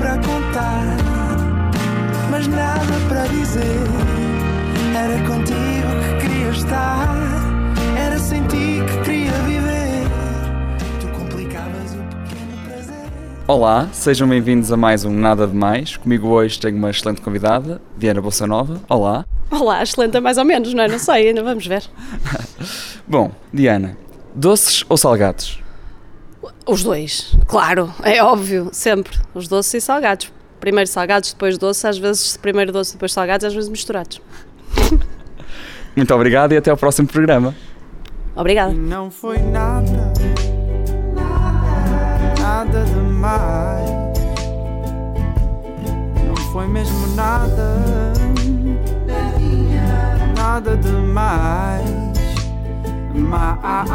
para contar, mas nada para dizer. Era contigo que queria estar, era sem ti que queria viver. Tu complicavas o pequeno prazer. Olá, sejam bem-vindos a mais um Nada de Mais. Comigo hoje tenho uma excelente convidada, Diana Bolsa Nova. Olá. Olá, excelente é mais ou menos, não é? Não sei, ainda vamos ver. Bom, Diana, doces ou salgados? Os dois, claro, é óbvio, sempre. Os doces e salgados. Primeiro salgados, depois doces, às vezes primeiro doce, depois salgados, às vezes misturados. Muito obrigado e até ao próximo programa. Obrigada. Não foi nada, nada demais. Não foi mesmo nada, nada demais. Mais.